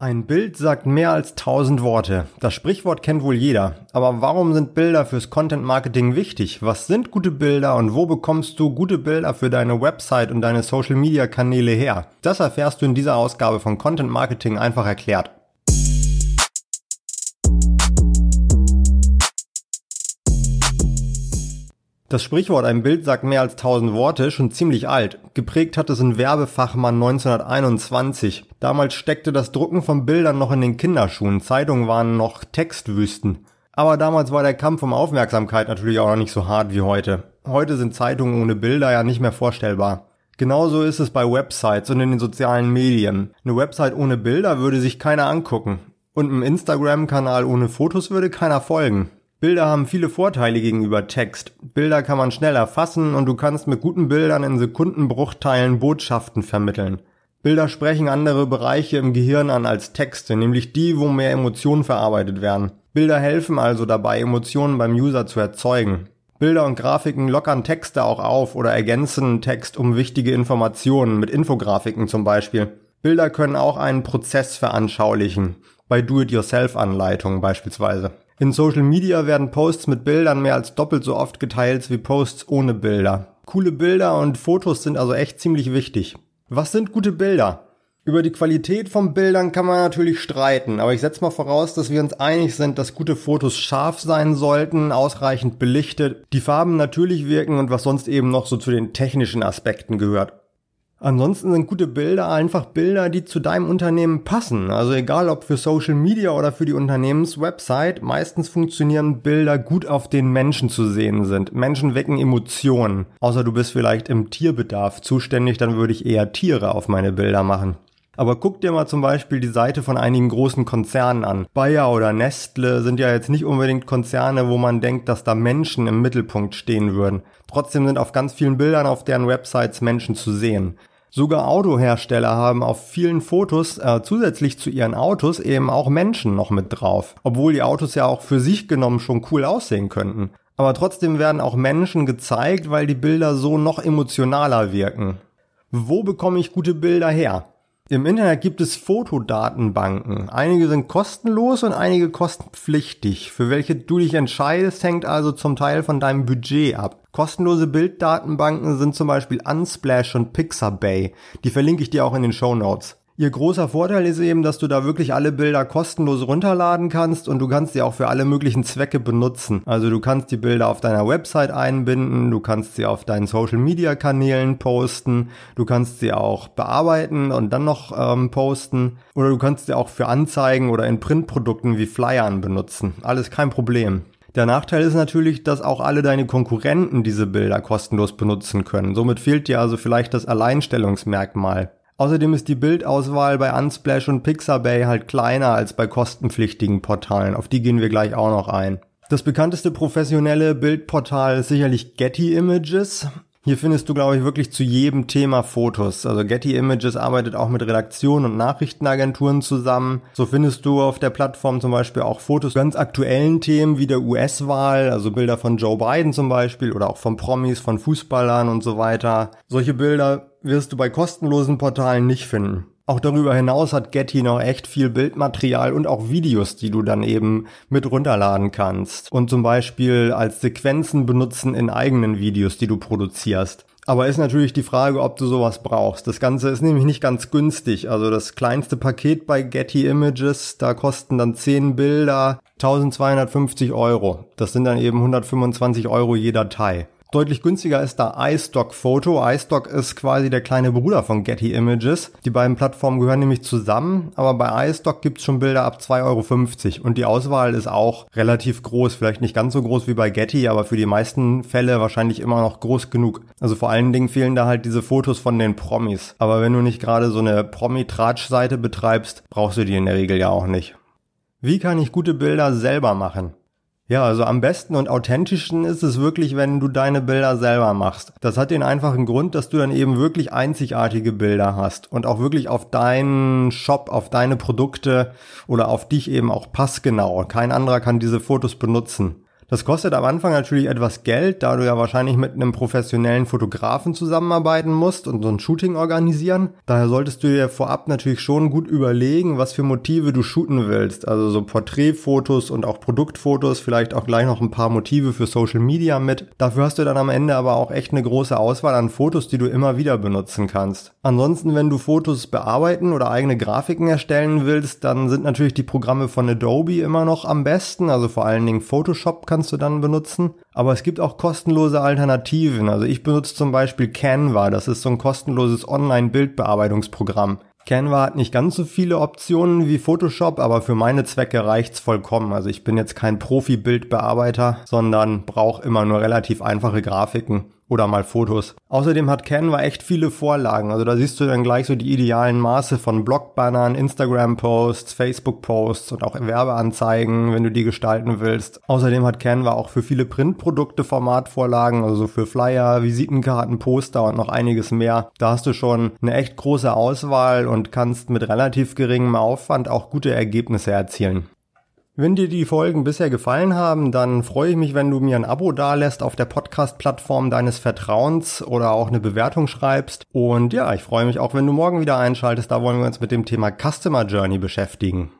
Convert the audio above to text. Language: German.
Ein Bild sagt mehr als tausend Worte. Das Sprichwort kennt wohl jeder. Aber warum sind Bilder fürs Content Marketing wichtig? Was sind gute Bilder und wo bekommst du gute Bilder für deine Website und deine Social Media Kanäle her? Das erfährst du in dieser Ausgabe von Content Marketing einfach erklärt. Das Sprichwort ein Bild sagt mehr als tausend Worte schon ziemlich alt. Geprägt hat es ein Werbefachmann 1921. Damals steckte das Drucken von Bildern noch in den Kinderschuhen. Zeitungen waren noch Textwüsten. Aber damals war der Kampf um Aufmerksamkeit natürlich auch noch nicht so hart wie heute. Heute sind Zeitungen ohne Bilder ja nicht mehr vorstellbar. Genauso ist es bei Websites und in den sozialen Medien. Eine Website ohne Bilder würde sich keiner angucken. Und einem Instagram-Kanal ohne Fotos würde keiner folgen. Bilder haben viele Vorteile gegenüber Text. Bilder kann man schnell erfassen und du kannst mit guten Bildern in Sekundenbruchteilen Botschaften vermitteln. Bilder sprechen andere Bereiche im Gehirn an als Texte, nämlich die, wo mehr Emotionen verarbeitet werden. Bilder helfen also dabei, Emotionen beim User zu erzeugen. Bilder und Grafiken lockern Texte auch auf oder ergänzen Text um wichtige Informationen mit Infografiken zum Beispiel. Bilder können auch einen Prozess veranschaulichen, bei Do-it-yourself-Anleitungen beispielsweise. In Social Media werden Posts mit Bildern mehr als doppelt so oft geteilt wie Posts ohne Bilder. Coole Bilder und Fotos sind also echt ziemlich wichtig. Was sind gute Bilder? Über die Qualität von Bildern kann man natürlich streiten, aber ich setze mal voraus, dass wir uns einig sind, dass gute Fotos scharf sein sollten, ausreichend belichtet, die Farben natürlich wirken und was sonst eben noch so zu den technischen Aspekten gehört. Ansonsten sind gute Bilder einfach Bilder, die zu deinem Unternehmen passen. Also egal ob für Social Media oder für die Unternehmenswebsite, meistens funktionieren Bilder gut auf den Menschen zu sehen sind. Menschen wecken Emotionen. Außer du bist vielleicht im Tierbedarf zuständig, dann würde ich eher Tiere auf meine Bilder machen. Aber guck dir mal zum Beispiel die Seite von einigen großen Konzernen an. Bayer oder Nestle sind ja jetzt nicht unbedingt Konzerne, wo man denkt, dass da Menschen im Mittelpunkt stehen würden. Trotzdem sind auf ganz vielen Bildern auf deren Websites Menschen zu sehen. Sogar Autohersteller haben auf vielen Fotos äh, zusätzlich zu ihren Autos eben auch Menschen noch mit drauf. Obwohl die Autos ja auch für sich genommen schon cool aussehen könnten. Aber trotzdem werden auch Menschen gezeigt, weil die Bilder so noch emotionaler wirken. Wo bekomme ich gute Bilder her? Im Internet gibt es Fotodatenbanken. Einige sind kostenlos und einige kostenpflichtig. Für welche du dich entscheidest, hängt also zum Teil von deinem Budget ab. Kostenlose Bilddatenbanken sind zum Beispiel Unsplash und Pixabay. Die verlinke ich dir auch in den Show Notes. Ihr großer Vorteil ist eben, dass du da wirklich alle Bilder kostenlos runterladen kannst und du kannst sie auch für alle möglichen Zwecke benutzen. Also du kannst die Bilder auf deiner Website einbinden, du kannst sie auf deinen Social Media Kanälen posten, du kannst sie auch bearbeiten und dann noch ähm, posten oder du kannst sie auch für Anzeigen oder in Printprodukten wie Flyern benutzen. Alles kein Problem. Der Nachteil ist natürlich, dass auch alle deine Konkurrenten diese Bilder kostenlos benutzen können. Somit fehlt dir also vielleicht das Alleinstellungsmerkmal. Außerdem ist die Bildauswahl bei Unsplash und Pixabay halt kleiner als bei kostenpflichtigen Portalen. Auf die gehen wir gleich auch noch ein. Das bekannteste professionelle Bildportal ist sicherlich Getty Images. Hier findest du, glaube ich, wirklich zu jedem Thema Fotos. Also Getty Images arbeitet auch mit Redaktionen und Nachrichtenagenturen zusammen. So findest du auf der Plattform zum Beispiel auch Fotos ganz aktuellen Themen wie der US-Wahl, also Bilder von Joe Biden zum Beispiel oder auch von Promis, von Fußballern und so weiter. Solche Bilder wirst du bei kostenlosen Portalen nicht finden. Auch darüber hinaus hat Getty noch echt viel Bildmaterial und auch Videos, die du dann eben mit runterladen kannst und zum Beispiel als Sequenzen benutzen in eigenen Videos, die du produzierst. Aber ist natürlich die Frage, ob du sowas brauchst. Das Ganze ist nämlich nicht ganz günstig. Also das kleinste Paket bei Getty Images, da kosten dann 10 Bilder 1250 Euro. Das sind dann eben 125 Euro je Datei. Deutlich günstiger ist da iStock Photo. iStock ist quasi der kleine Bruder von Getty Images. Die beiden Plattformen gehören nämlich zusammen, aber bei iStock gibt's schon Bilder ab 2,50 Euro und die Auswahl ist auch relativ groß. Vielleicht nicht ganz so groß wie bei Getty, aber für die meisten Fälle wahrscheinlich immer noch groß genug. Also vor allen Dingen fehlen da halt diese Fotos von den Promis. Aber wenn du nicht gerade so eine Promi-Tratsch-Seite betreibst, brauchst du die in der Regel ja auch nicht. Wie kann ich gute Bilder selber machen? Ja, also am besten und authentischsten ist es wirklich, wenn du deine Bilder selber machst. Das hat den einfachen Grund, dass du dann eben wirklich einzigartige Bilder hast und auch wirklich auf deinen Shop, auf deine Produkte oder auf dich eben auch passgenau. Kein anderer kann diese Fotos benutzen. Das kostet am Anfang natürlich etwas Geld, da du ja wahrscheinlich mit einem professionellen Fotografen zusammenarbeiten musst und so ein Shooting organisieren. Daher solltest du dir vorab natürlich schon gut überlegen, was für Motive du shooten willst. Also so Porträtfotos und auch Produktfotos, vielleicht auch gleich noch ein paar Motive für Social Media mit. Dafür hast du dann am Ende aber auch echt eine große Auswahl an Fotos, die du immer wieder benutzen kannst. Ansonsten, wenn du Fotos bearbeiten oder eigene Grafiken erstellen willst, dann sind natürlich die Programme von Adobe immer noch am besten. Also vor allen Dingen Photoshop kannst du dann benutzen. Aber es gibt auch kostenlose Alternativen. Also ich benutze zum Beispiel Canva. Das ist so ein kostenloses Online-Bildbearbeitungsprogramm. Canva hat nicht ganz so viele Optionen wie Photoshop, aber für meine Zwecke reicht's vollkommen. Also ich bin jetzt kein Profi-Bildbearbeiter, sondern brauche immer nur relativ einfache Grafiken oder mal Fotos. Außerdem hat Canva echt viele Vorlagen. Also da siehst du dann gleich so die idealen Maße von Blogbannern, Instagram-Posts, Facebook-Posts und auch Werbeanzeigen, wenn du die gestalten willst. Außerdem hat Canva auch für viele Printprodukte Formatvorlagen, also für Flyer, Visitenkarten, Poster und noch einiges mehr. Da hast du schon eine echt große Auswahl und kannst mit relativ geringem Aufwand auch gute Ergebnisse erzielen. Wenn dir die Folgen bisher gefallen haben, dann freue ich mich, wenn du mir ein Abo dalässt auf der Podcast-Plattform deines Vertrauens oder auch eine Bewertung schreibst. Und ja, ich freue mich auch, wenn du morgen wieder einschaltest. Da wollen wir uns mit dem Thema Customer Journey beschäftigen.